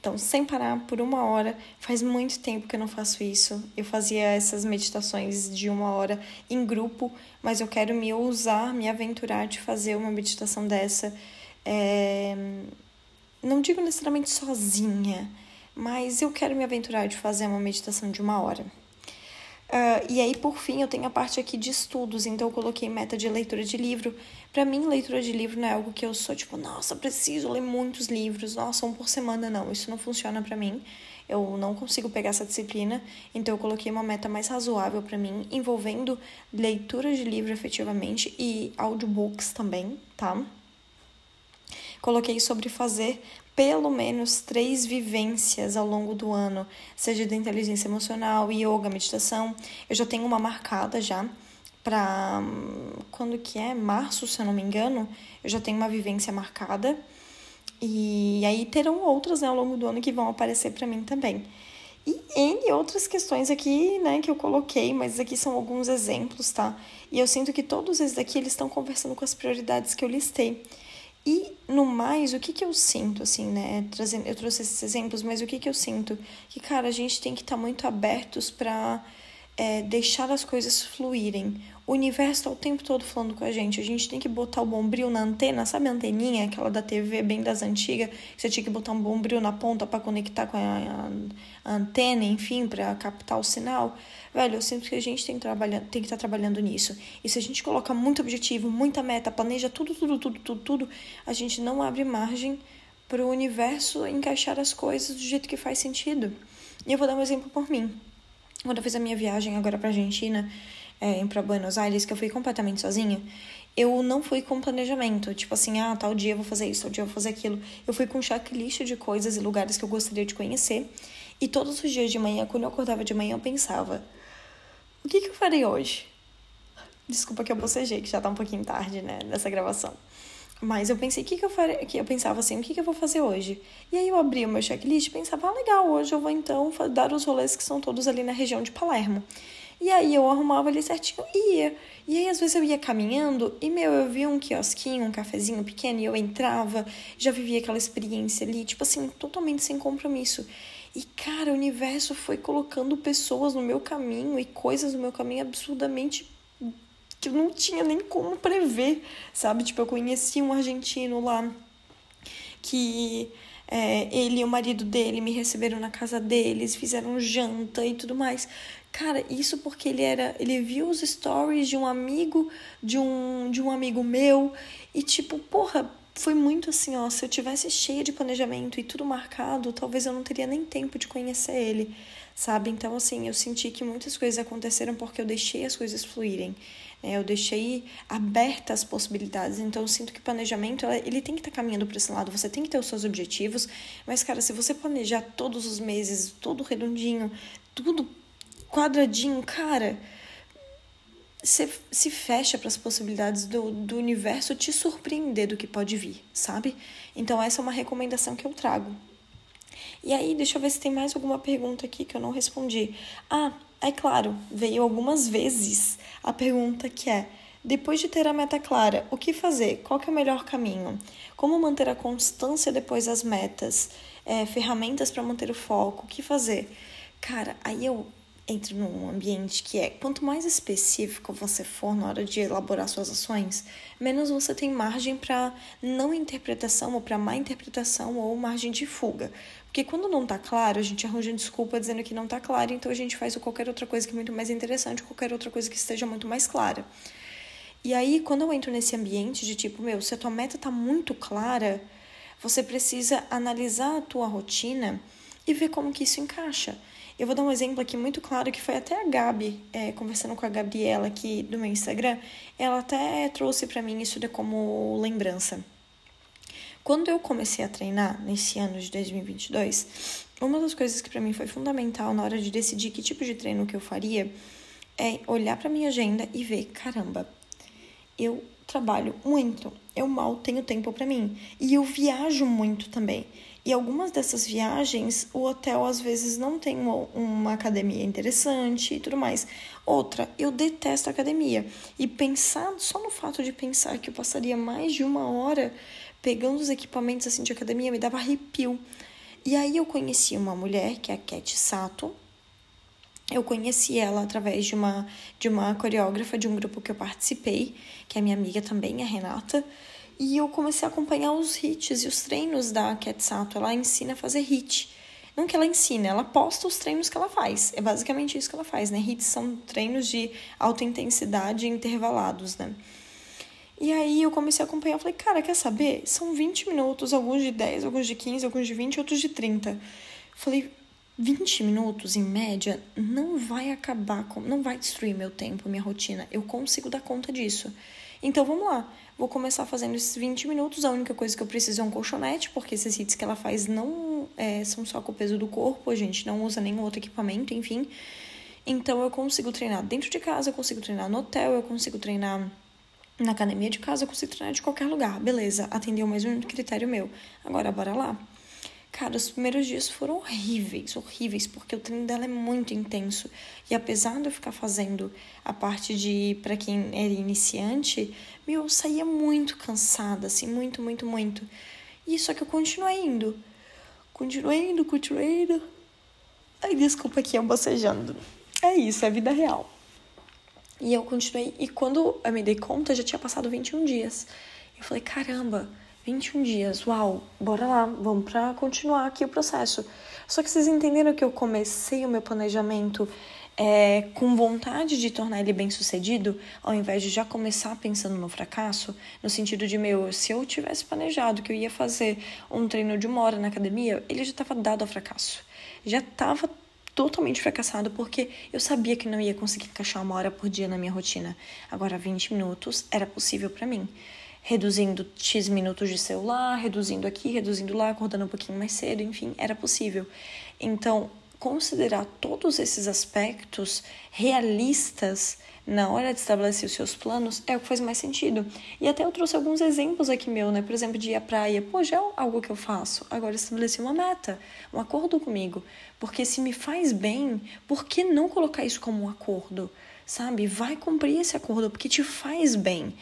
Então, sem parar por uma hora. Faz muito tempo que eu não faço isso. Eu fazia essas meditações de uma hora em grupo, mas eu quero me ousar, me aventurar de fazer uma meditação dessa. É... Não digo necessariamente sozinha, mas eu quero me aventurar de fazer uma meditação de uma hora. Uh, e aí, por fim, eu tenho a parte aqui de estudos, então eu coloquei meta de leitura de livro. Para mim, leitura de livro não é algo que eu sou tipo, nossa, preciso ler muitos livros, nossa, um por semana, não. Isso não funciona para mim. Eu não consigo pegar essa disciplina, então eu coloquei uma meta mais razoável para mim, envolvendo leitura de livro efetivamente e audiobooks também, tá? Coloquei sobre fazer pelo menos três vivências ao longo do ano, seja da inteligência emocional, yoga, meditação. Eu já tenho uma marcada já para quando que é março, se eu não me engano, eu já tenho uma vivência marcada. E aí terão outras né, ao longo do ano que vão aparecer para mim também. E N outras questões aqui, né, que eu coloquei, mas aqui são alguns exemplos, tá? E eu sinto que todos esses daqui, eles estão conversando com as prioridades que eu listei. E no mais, o que que eu sinto, assim, né? Trazendo, eu trouxe esses exemplos, mas o que que eu sinto? Que, cara, a gente tem que estar tá muito abertos para é, deixar as coisas fluírem. O universo tá o tempo todo falando com a gente. A gente tem que botar o bombril na antena, sabe a anteninha, aquela da TV bem das antigas? Você tinha que botar um bombril na ponta para conectar com a, a, antena, enfim, para captar o sinal. Velho, eu sinto que a gente tem, trabalha, tem que estar tá trabalhando nisso. E se a gente coloca muito objetivo, muita meta, planeja tudo, tudo, tudo, tudo, tudo, a gente não abre margem para o universo encaixar as coisas do jeito que faz sentido. E eu vou dar um exemplo por mim. Quando eu fiz a minha viagem agora para Argentina, é, para Buenos Aires, que eu fui completamente sozinha, eu não fui com planejamento, tipo assim, ah, tal dia eu vou fazer isso, tal dia eu vou fazer aquilo. Eu fui com um checklist de coisas e lugares que eu gostaria de conhecer. E todos os dias de manhã, quando eu acordava de manhã, eu pensava: o que, que eu farei hoje? Desculpa que eu bocejei, que já tá um pouquinho tarde, né, nessa gravação. Mas eu pensei, o que, que eu farei? Eu pensava assim, o que, que eu vou fazer hoje? E aí eu abri o meu checklist e pensava, ah, legal, hoje eu vou então dar os rolês que são todos ali na região de Palermo. E aí eu arrumava ali certinho e ia. E aí às vezes eu ia caminhando e, meu, eu via um quiosquinho, um cafezinho pequeno e eu entrava, já vivia aquela experiência ali, tipo assim, totalmente sem compromisso. E, cara, o universo foi colocando pessoas no meu caminho e coisas no meu caminho absurdamente que eu não tinha nem como prever, sabe? Tipo, eu conheci um argentino lá que é, ele e o marido dele me receberam na casa deles, fizeram janta e tudo mais. Cara, isso porque ele era, ele viu os stories de um amigo, de um, de um amigo meu e tipo, porra, foi muito assim, ó, se eu tivesse cheia de planejamento e tudo marcado, talvez eu não teria nem tempo de conhecer ele, sabe? Então, assim, eu senti que muitas coisas aconteceram porque eu deixei as coisas fluírem? Eu deixei abertas as possibilidades. Então, eu sinto que planejamento, ele tem que estar tá caminhando para esse lado. Você tem que ter os seus objetivos, mas, cara, se você planejar todos os meses, tudo redondinho, tudo quadradinho, cara você se fecha para as possibilidades do, do universo te surpreender do que pode vir, sabe? Então, essa é uma recomendação que eu trago. E aí, deixa eu ver se tem mais alguma pergunta aqui que eu não respondi. Ah, é claro, veio algumas vezes a pergunta que é: depois de ter a meta clara, o que fazer? Qual que é o melhor caminho? Como manter a constância depois das metas? É, ferramentas para manter o foco? O que fazer? Cara, aí eu entre num ambiente que é quanto mais específico você for na hora de elaborar suas ações, menos você tem margem para não interpretação ou para má interpretação ou margem de fuga. Porque quando não está claro, a gente arranja desculpa dizendo que não está claro, então a gente faz qualquer outra coisa que é muito mais interessante, qualquer outra coisa que esteja muito mais clara. E aí, quando eu entro nesse ambiente de tipo, meu, se a tua meta está muito clara, você precisa analisar a tua rotina e ver como que isso encaixa. Eu vou dar um exemplo aqui muito claro que foi até a Gabi, é, conversando com a Gabriela aqui do meu Instagram, ela até trouxe para mim isso de como lembrança. Quando eu comecei a treinar nesse ano de 2022, uma das coisas que para mim foi fundamental na hora de decidir que tipo de treino que eu faria é olhar para minha agenda e ver, caramba, eu trabalho muito, eu mal tenho tempo para mim e eu viajo muito também. E algumas dessas viagens, o hotel às vezes não tem uma, academia interessante e tudo mais. Outra, eu detesto academia. E pensar, só no fato de pensar que eu passaria mais de uma hora pegando os equipamentos assim de academia, me dava arrepio. E aí eu conheci uma mulher, que é a Cat Sato. Eu conheci ela através de uma, de uma coreógrafa de um grupo que eu participei, que é minha amiga também, a Renata. E eu comecei a acompanhar os hits e os treinos da Cat Sato. Ela ensina a fazer hit. Não que ela ensina, ela posta os treinos que ela faz. É basicamente isso que ela faz, né? Hits são treinos de alta intensidade intervalados, né? E aí eu comecei a acompanhar, falei, cara, quer saber? São 20 minutos, alguns de 10, alguns de 15, alguns de 20, outros de 30. Falei, 20 minutos em média não vai acabar com, não vai destruir meu tempo, minha rotina. Eu consigo dar conta disso. Então vamos lá. Vou começar fazendo esses 20 minutos. A única coisa que eu preciso é um colchonete, porque esses hits que ela faz não é, são só com o peso do corpo, a gente não usa nenhum outro equipamento, enfim. Então eu consigo treinar dentro de casa, eu consigo treinar no hotel, eu consigo treinar na academia de casa, eu consigo treinar de qualquer lugar. Beleza, atendeu mais um critério meu. Agora bora lá. Cara, os primeiros dias foram horríveis, horríveis, porque o treino dela é muito intenso. E apesar de eu ficar fazendo a parte de para quem era iniciante, meu, eu saía muito cansada, assim, muito, muito, muito. E só que eu continuei indo. Continuei indo, continuei indo. Ai, desculpa aqui, eu bocejando. É isso, é vida real. E eu continuei, e quando eu me dei conta, já tinha passado 21 dias. Eu falei, caramba, 21 dias, uau, bora lá, vamos para continuar aqui o processo. Só que vocês entenderam que eu comecei o meu planejamento é, com vontade de tornar ele bem sucedido, ao invés de já começar pensando no fracasso, no sentido de, meu, se eu tivesse planejado que eu ia fazer um treino de uma hora na academia, ele já estava dado ao fracasso. Já estava totalmente fracassado porque eu sabia que não ia conseguir encaixar uma hora por dia na minha rotina. Agora, 20 minutos era possível para mim reduzindo X minutos de celular, reduzindo aqui, reduzindo lá, acordando um pouquinho mais cedo, enfim, era possível. Então, considerar todos esses aspectos realistas na hora de estabelecer os seus planos é o que faz mais sentido. E até eu trouxe alguns exemplos aqui meu, né? Por exemplo, de ir à praia. Pô, já é algo que eu faço. Agora estabelecer uma meta, um acordo comigo. Porque se me faz bem, por que não colocar isso como um acordo? Sabe? Vai cumprir esse acordo porque te faz bem.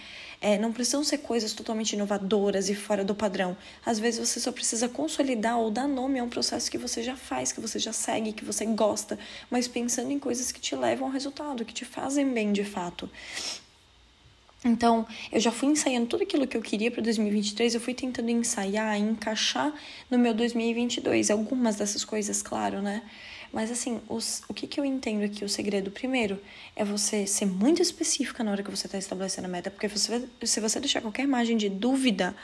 É, não precisam ser coisas totalmente inovadoras e fora do padrão. Às vezes você só precisa consolidar ou dar nome a um processo que você já faz, que você já segue, que você gosta, mas pensando em coisas que te levam ao resultado, que te fazem bem de fato. Então, eu já fui ensaiando tudo aquilo que eu queria para 2023, eu fui tentando ensaiar, encaixar no meu 2022. Algumas dessas coisas, claro, né? Mas assim, os, o que, que eu entendo aqui, o segredo, primeiro, é você ser muito específica na hora que você está estabelecendo a meta, porque você, se você deixar qualquer margem de dúvida,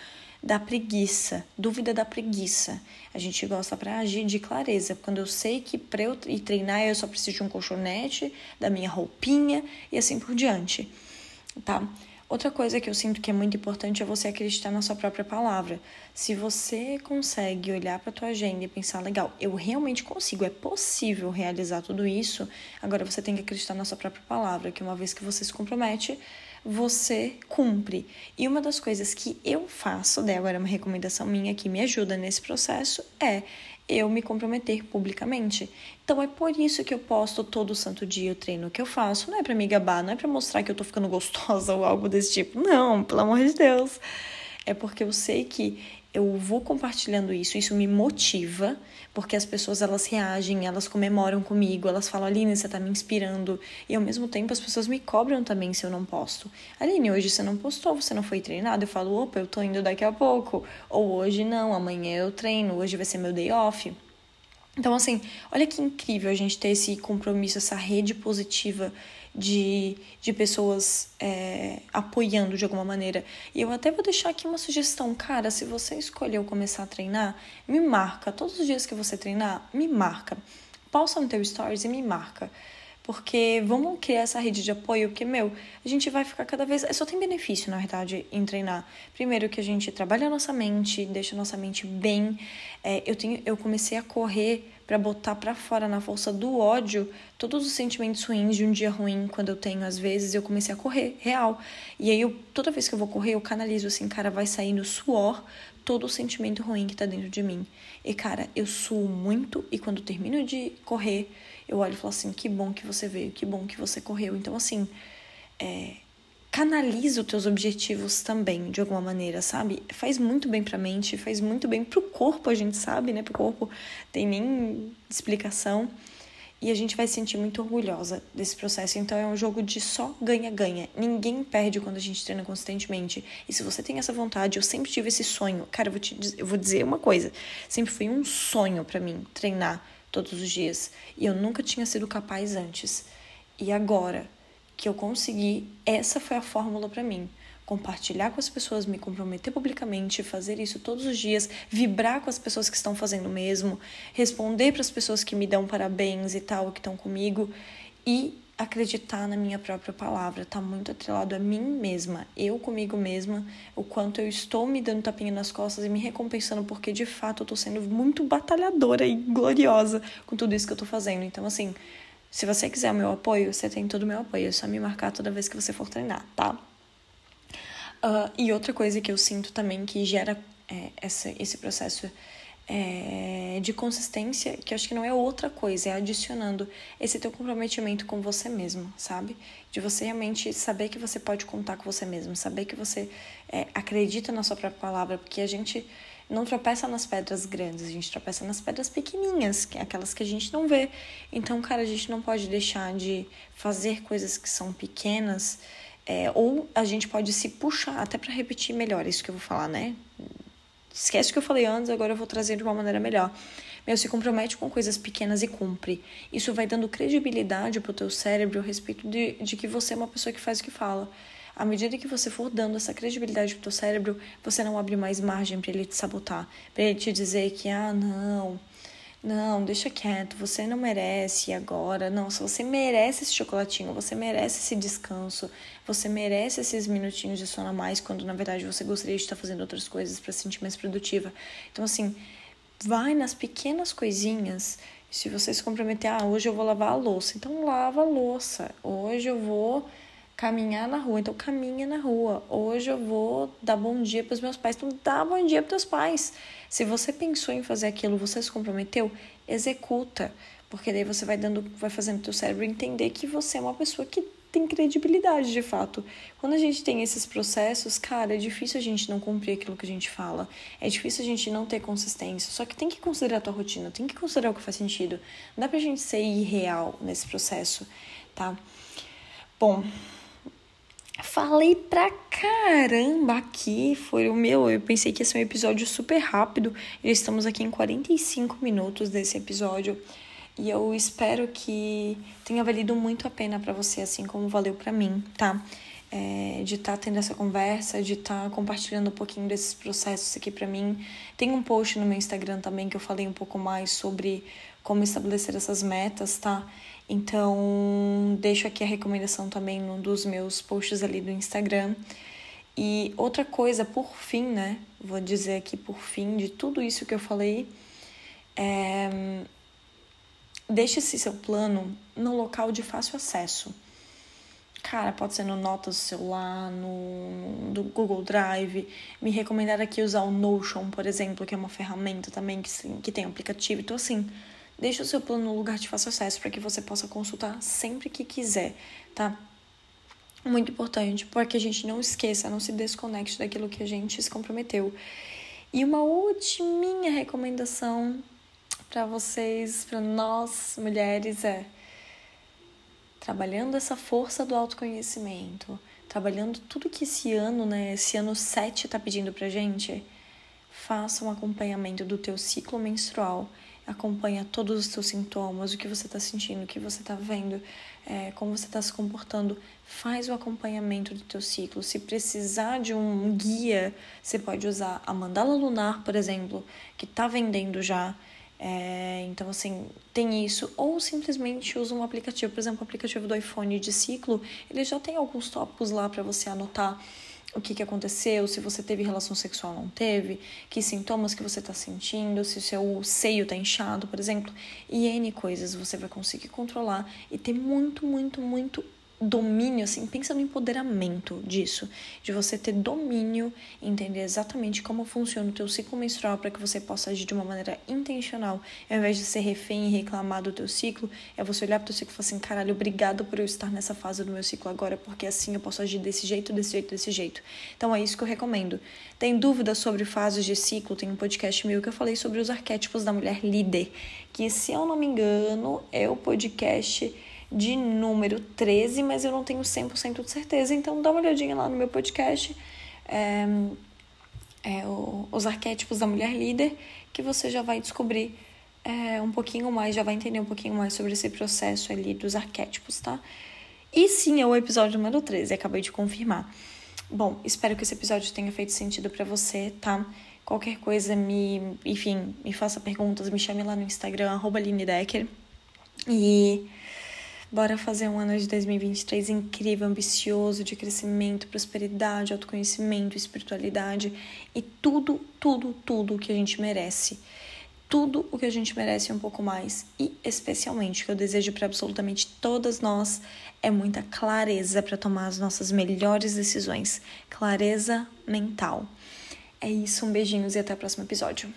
da preguiça, dúvida da preguiça. A gente gosta para agir de clareza. Quando eu sei que para eu ir treinar eu só preciso de um colchonete, da minha roupinha e assim por diante, tá? Outra coisa que eu sinto que é muito importante é você acreditar na sua própria palavra. Se você consegue olhar para tua agenda e pensar, legal, eu realmente consigo, é possível realizar tudo isso, agora você tem que acreditar na sua própria palavra, que uma vez que você se compromete, você cumpre. E uma das coisas que eu faço, daí agora é uma recomendação minha que me ajuda nesse processo, é eu me comprometer publicamente. Então é por isso que eu posto todo santo dia o treino que eu faço. Não é para me gabar, não é para mostrar que eu tô ficando gostosa ou algo desse tipo. Não, pelo amor de Deus. É porque eu sei que eu vou compartilhando isso, isso me motiva, porque as pessoas elas reagem, elas comemoram comigo, elas falam, Aline, você tá me inspirando. E ao mesmo tempo as pessoas me cobram também se eu não posto. Aline, hoje você não postou, você não foi treinado. Eu falo, opa, eu tô indo daqui a pouco. Ou hoje não, amanhã eu treino, hoje vai ser meu day off. Então, assim, olha que incrível a gente ter esse compromisso, essa rede positiva de, de pessoas é, apoiando de alguma maneira. E eu até vou deixar aqui uma sugestão, cara, se você escolheu começar a treinar, me marca. Todos os dias que você treinar, me marca. Pausa no teu stories e me marca. Porque vamos criar essa rede de apoio, porque, meu, a gente vai ficar cada vez. Só tem benefício, na verdade, em treinar. Primeiro, que a gente trabalha a nossa mente, deixa a nossa mente bem. É, eu, tenho, eu comecei a correr para botar para fora na força do ódio todos os sentimentos ruins de um dia ruim, quando eu tenho, às vezes, eu comecei a correr, real. E aí, eu, toda vez que eu vou correr, eu canalizo assim, cara, vai sair no suor todo o sentimento ruim que tá dentro de mim. E, cara, eu suo muito e quando termino de correr eu olho e falo assim: que bom que você veio, que bom que você correu. Então, assim, é, canaliza os teus objetivos também, de alguma maneira, sabe? Faz muito bem pra mente, faz muito bem pro corpo, a gente sabe, né? Pro corpo tem nem explicação. E a gente vai se sentir muito orgulhosa desse processo. Então é um jogo de só ganha-ganha. Ninguém perde quando a gente treina consistentemente. E se você tem essa vontade, eu sempre tive esse sonho. Cara, eu vou, te, eu vou dizer uma coisa. Sempre foi um sonho para mim treinar todos os dias. E eu nunca tinha sido capaz antes. E agora que eu consegui, essa foi a fórmula para mim. Compartilhar com as pessoas, me comprometer publicamente, fazer isso todos os dias, vibrar com as pessoas que estão fazendo o mesmo, responder para as pessoas que me dão parabéns e tal, que estão comigo, e acreditar na minha própria palavra, tá muito atrelado a mim mesma, eu comigo mesma, o quanto eu estou me dando tapinha nas costas e me recompensando porque de fato eu tô sendo muito batalhadora e gloriosa com tudo isso que eu tô fazendo. Então assim, se você quiser o meu apoio, você tem todo o meu apoio, é só me marcar toda vez que você for treinar, tá? Uh, e outra coisa que eu sinto também que gera é, essa, esse processo é, de consistência, que acho que não é outra coisa, é adicionando esse teu comprometimento com você mesmo, sabe? De você realmente saber que você pode contar com você mesmo, saber que você é, acredita na sua própria palavra, porque a gente não tropeça nas pedras grandes, a gente tropeça nas pedras pequenininhas, que aquelas que a gente não vê. Então, cara, a gente não pode deixar de fazer coisas que são pequenas, é, ou a gente pode se puxar, até para repetir melhor isso que eu vou falar, né? Esquece o que eu falei antes, agora eu vou trazer de uma maneira melhor. Meu, se compromete com coisas pequenas e cumpre. Isso vai dando credibilidade pro teu cérebro a respeito de, de que você é uma pessoa que faz o que fala. À medida que você for dando essa credibilidade pro teu cérebro, você não abre mais margem para ele te sabotar, para ele te dizer que ah, não, não, deixa quieto, você não merece agora. Não, se você merece esse chocolatinho, você merece esse descanso, você merece esses minutinhos de sono a mais, quando na verdade você gostaria de estar fazendo outras coisas para se sentir mais produtiva. Então, assim, vai nas pequenas coisinhas. Se você se comprometer, ah, hoje eu vou lavar a louça, então lava a louça. Hoje eu vou caminhar na rua, então caminha na rua. Hoje eu vou dar bom dia para os meus pais, então dá bom dia para os teus pais. Se você pensou em fazer aquilo, você se comprometeu, executa, porque daí você vai dando, vai fazendo teu cérebro entender que você é uma pessoa que tem credibilidade de fato. Quando a gente tem esses processos, cara, é difícil a gente não cumprir aquilo que a gente fala. É difícil a gente não ter consistência. Só que tem que considerar a tua rotina, tem que considerar o que faz sentido. Não dá pra gente ser irreal nesse processo, tá? Bom, Falei pra caramba aqui, foi o meu. Eu pensei que ia ser um episódio super rápido. Já estamos aqui em 45 minutos desse episódio. E eu espero que tenha valido muito a pena para você, assim como valeu para mim, tá? É, de estar tá tendo essa conversa, de estar tá compartilhando um pouquinho desses processos aqui para mim. Tem um post no meu Instagram também que eu falei um pouco mais sobre como estabelecer essas metas, tá? Então, deixo aqui a recomendação também num dos meus posts ali do Instagram. E outra coisa, por fim, né? Vou dizer aqui por fim de tudo isso que eu falei, é... deixe esse seu plano no local de fácil acesso. Cara, pode ser no Notas do celular, no, no Google Drive. Me recomendaram aqui usar o Notion, por exemplo, que é uma ferramenta também que, que tem aplicativo. Então, assim, Deixe o seu plano no lugar de fácil acesso para que você possa consultar sempre que quiser, tá? Muito importante, para que a gente não esqueça, não se desconecte daquilo que a gente se comprometeu. E uma última recomendação para vocês, para nós mulheres, é trabalhando essa força do autoconhecimento, trabalhando tudo que esse ano, né, esse ano 7 tá pedindo pra gente, faça um acompanhamento do teu ciclo menstrual acompanha todos os seus sintomas, o que você está sentindo, o que você está vendo, é, como você está se comportando. Faz o acompanhamento do teu ciclo. Se precisar de um guia, você pode usar a mandala lunar, por exemplo, que está vendendo já. É, então, assim, tem isso. Ou simplesmente usa um aplicativo. Por exemplo, o aplicativo do iPhone de ciclo, ele já tem alguns tópicos lá para você anotar o que, que aconteceu, se você teve relação sexual ou não teve, que sintomas que você está sentindo, se o seu seio está inchado, por exemplo, e N coisas você vai conseguir controlar e ter muito, muito, muito domínio, assim, pensa no empoderamento disso, de você ter domínio, entender exatamente como funciona o teu ciclo menstrual para que você possa agir de uma maneira intencional, ao invés de ser refém e reclamar do teu ciclo, é você olhar para o teu ciclo e falar assim, caralho, obrigado por eu estar nessa fase do meu ciclo agora, porque assim eu posso agir desse jeito, desse jeito, desse jeito. Então é isso que eu recomendo. Tem dúvidas sobre fases de ciclo? Tem um podcast meu que eu falei sobre os arquétipos da mulher líder, que se eu não me engano, é o podcast de número 13, mas eu não tenho 100% de certeza, então dá uma olhadinha lá no meu podcast, é, é o, os arquétipos da mulher líder, que você já vai descobrir é, um pouquinho mais, já vai entender um pouquinho mais sobre esse processo ali dos arquétipos, tá? E sim, é o episódio número 13, acabei de confirmar. Bom, espero que esse episódio tenha feito sentido para você, tá? Qualquer coisa, me, enfim, me faça perguntas, me chame lá no Instagram, arroba. E Bora fazer um ano de 2023 incrível, ambicioso, de crescimento, prosperidade, autoconhecimento, espiritualidade e tudo, tudo, tudo o que a gente merece. Tudo o que a gente merece um pouco mais. E especialmente o que eu desejo para absolutamente todas nós é muita clareza para tomar as nossas melhores decisões. Clareza mental. É isso, um beijinhos e até o próximo episódio.